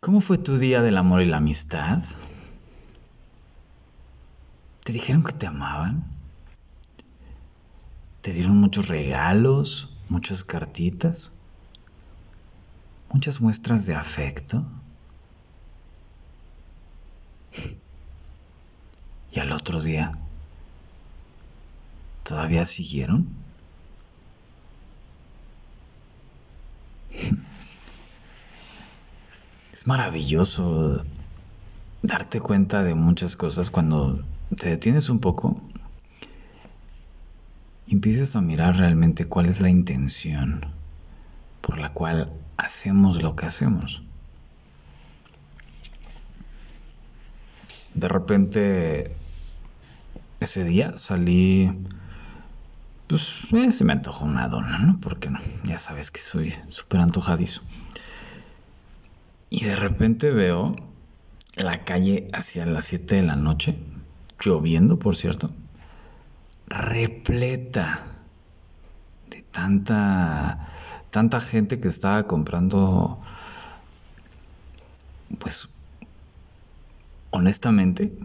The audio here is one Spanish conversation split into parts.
¿Cómo fue tu día del amor y la amistad? ¿Te dijeron que te amaban? ¿Te dieron muchos regalos, muchas cartitas? ¿Muchas muestras de afecto? ¿Y al otro día? ¿Todavía siguieron? Es maravilloso darte cuenta de muchas cosas cuando te detienes un poco y empiezas a mirar realmente cuál es la intención por la cual hacemos lo que hacemos. De repente, ese día salí, pues eh, se me antojó una dona, ¿no? Porque ya sabes que soy súper antojadizo. Y de repente veo la calle hacia las 7 de la noche, lloviendo, por cierto, repleta de tanta tanta gente que estaba comprando pues honestamente,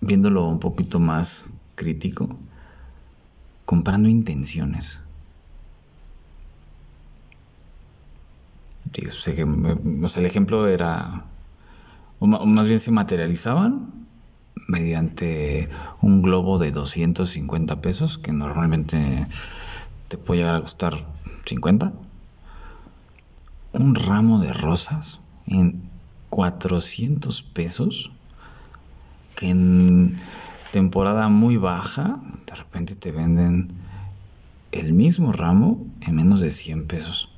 viéndolo un poquito más crítico, comprando intenciones. El ejemplo era, o más bien se materializaban mediante un globo de 250 pesos, que normalmente te puede llegar a costar 50. Un ramo de rosas en 400 pesos, que en temporada muy baja, de repente te venden el mismo ramo en menos de 100 pesos.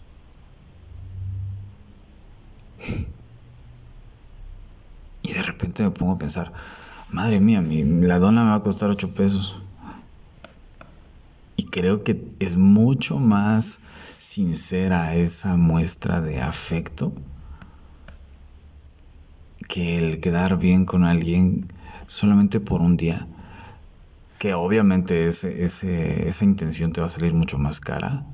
Y de repente me pongo a pensar, madre mía, mi, la dona me va a costar 8 pesos. Y creo que es mucho más sincera esa muestra de afecto que el quedar bien con alguien solamente por un día. Que obviamente ese, esa intención te va a salir mucho más cara.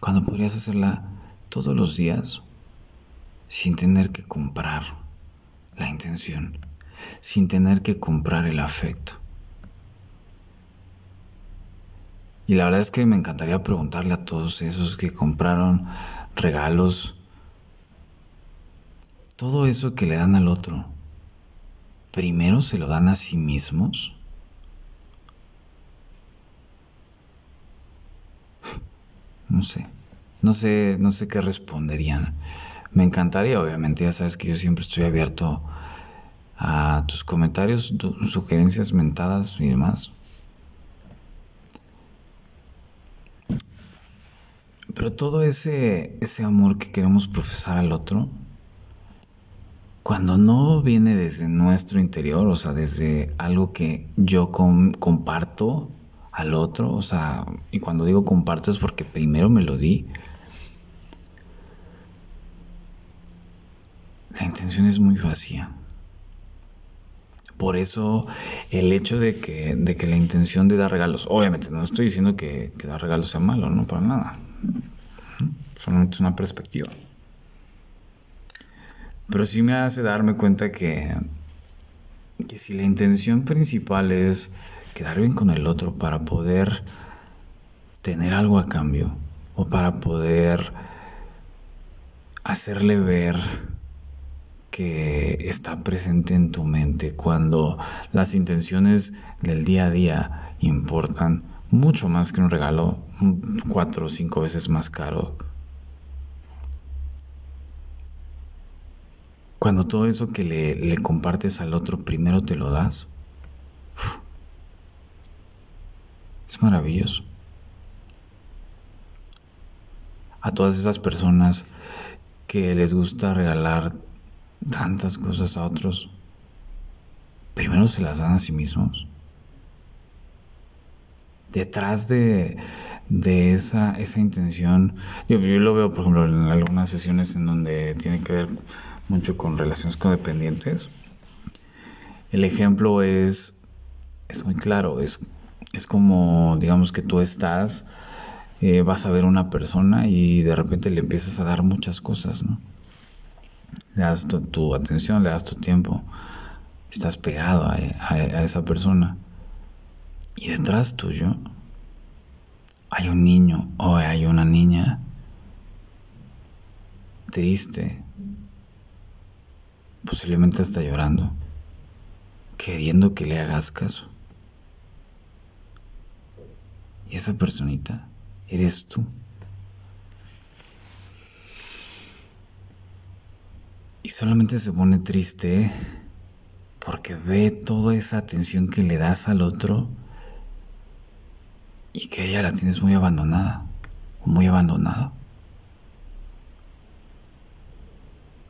Cuando podrías hacerla todos los días sin tener que comprar la intención, sin tener que comprar el afecto. Y la verdad es que me encantaría preguntarle a todos esos que compraron regalos, todo eso que le dan al otro, primero se lo dan a sí mismos. No sé, no sé, no sé qué responderían. Me encantaría, obviamente, ya sabes que yo siempre estoy abierto a tus comentarios, sugerencias, mentadas y demás. Pero todo ese, ese amor que queremos profesar al otro, cuando no viene desde nuestro interior, o sea, desde algo que yo comparto al otro, o sea, y cuando digo comparto es porque primero me lo di, la intención es muy vacía. Por eso el hecho de que, de que la intención de dar regalos, obviamente no estoy diciendo que, dar regalos sea malo, no para nada. Solamente es una perspectiva. Pero sí me hace darme cuenta que, que si la intención principal es quedar bien con el otro para poder tener algo a cambio o para poder hacerle ver que está presente en tu mente cuando las intenciones del día a día importan mucho más que un regalo cuatro o cinco veces más caro. Cuando todo eso que le, le compartes al otro primero te lo das, es maravilloso. A todas esas personas que les gusta regalar tantas cosas a otros, primero se las dan a sí mismos. Detrás de, esa, esa intención, yo, lo veo, por ejemplo, en algunas sesiones en donde tiene que ver mucho con relaciones codependientes. El ejemplo es, es muy claro, es, es como, digamos que tú estás, eh, vas a ver una persona y de repente le empiezas a dar muchas cosas, ¿no? Le das tu, atención, le das tu tiempo, estás pegado a, esa persona y detrás tuyo hay un niño o hay una niña triste, posiblemente está llorando, queriendo que le hagas caso. Y esa personita eres tú. Y solamente se pone triste porque ve toda esa atención que le das al otro y que ella la tienes muy abandonada, muy abandonado.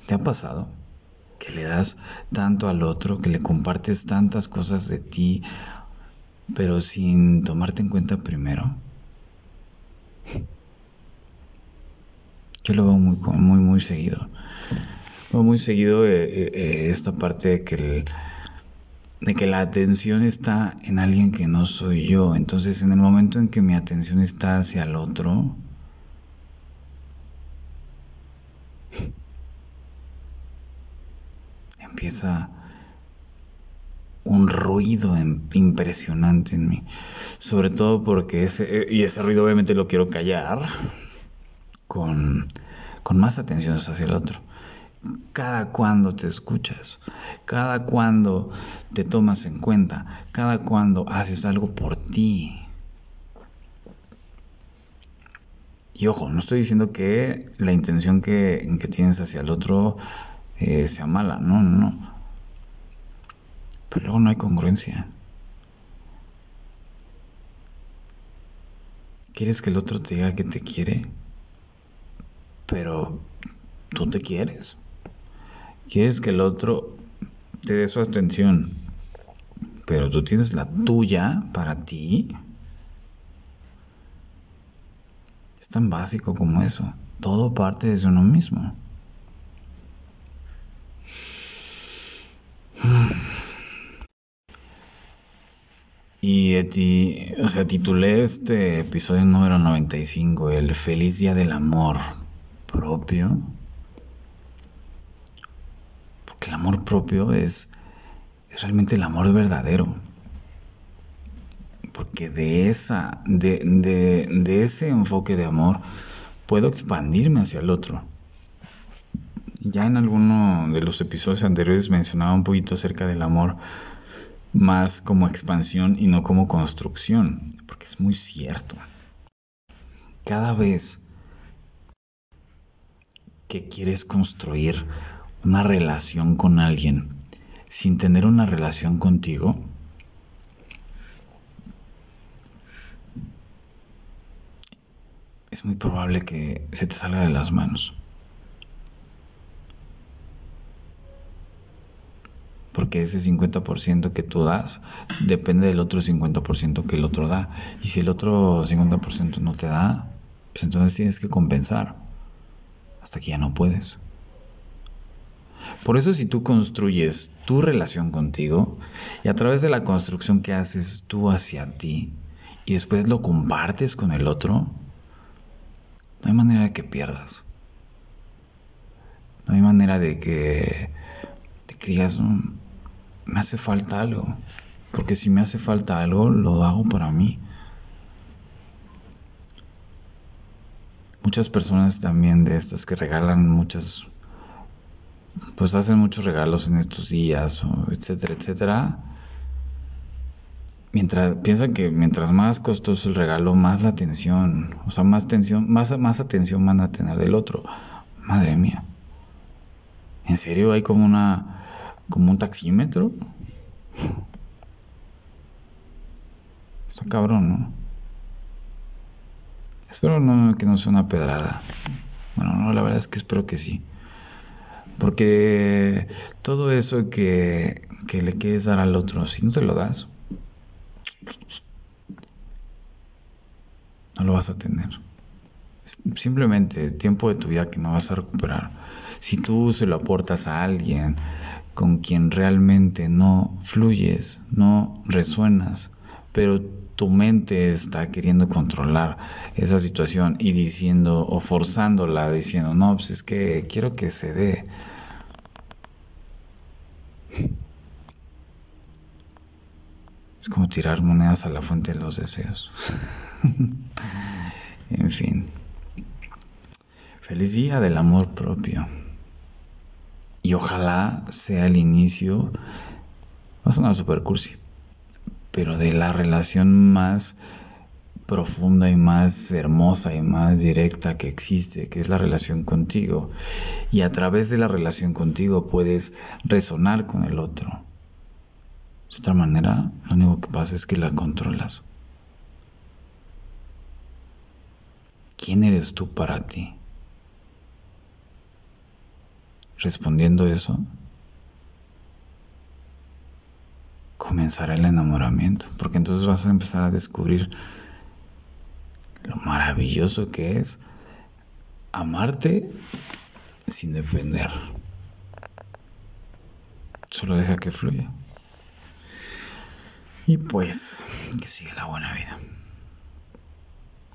¿Te ha pasado que le das tanto al otro, que le compartes tantas cosas de ti, pero sin tomarte en cuenta primero? Yo lo veo muy, muy, muy seguido muy seguido eh, eh, eh, esta parte de que, de que la atención está en alguien que no soy yo. Entonces, en el momento en que mi atención está hacia el otro, empieza un ruido impresionante en mí. Sobre todo porque ese, y ese ruido obviamente lo quiero callar con, con más atención hacia el otro cada cuando te escuchas, cada cuando te tomas en cuenta, cada cuando haces algo por ti. Y ojo, no estoy diciendo que la intención que, tienes hacia el otro eh, sea mala, no, no, no. Pero luego no hay congruencia. ¿Quieres que el otro te diga que te quiere? Pero tú te quieres. Quieres que el otro te dé su atención, pero tú tienes la tuya para ti. Es tan básico como eso. Todo parte desde uno mismo. Y, o sea, titulé este episodio número 95, El feliz día del amor propio el amor propio es, es realmente el amor verdadero. Porque de, esa, de, de ese enfoque de amor puedo expandirme hacia el otro. Ya en alguno de los episodios anteriores mencionaba un poquito acerca del amor más como expansión y no como construcción, porque es muy cierto. Cada vez que quieres construir una relación con alguien sin tener una relación contigo, es muy probable que se te salga de las manos. Porque ese 50% que tú das depende del otro 50% que el otro da. Y si el otro 50% no te da, pues entonces tienes que compensar. Hasta que ya no puedes. Por eso si tú construyes tu relación contigo y a través de la construcción que haces tú hacia ti y después lo compartes con el otro, no hay manera de que pierdas. No hay manera de que, te digas, mm, me hace falta algo. Porque si me hace falta algo, lo hago para mí. Muchas personas también de estas que regalan muchas pues hacen muchos regalos en estos días, etcétera, etcétera. Mientras, piensan que mientras más costoso el regalo, más la atención, o sea, más atención, más, más atención van a tener del otro. Madre mía. ¿En serio hay como una, como un taxímetro? Está cabrón, ¿no? Espero no, que no sea una pedrada. Bueno, no, la verdad es que espero que sí. Porque todo eso que, le quieres dar al otro, si no te lo das, no lo vas a tener. Simplemente tiempo de tu vida que no vas a recuperar. Si tú se lo aportas a alguien con quien realmente no fluyes, no resuenas, pero tu mente está queriendo controlar esa situación y diciendo o forzándola, diciendo, no, pues es que quiero que se dé. Es como tirar monedas a la fuente de los deseos. en fin. Feliz día del amor propio. Y ojalá sea el inicio. Va a sonar super cursi, pero de la relación más profunda y más hermosa y más directa que existe, que es la relación contigo. Y a través de la relación contigo puedes resonar con el otro. De otra manera, lo único que pasa es que la controlas. ¿Quién eres tú para ti? Respondiendo eso, comenzará el enamoramiento, porque entonces vas a empezar a descubrir lo maravilloso que es amarte sin depender. Solo deja que fluya. Y pues, que siga la buena vida.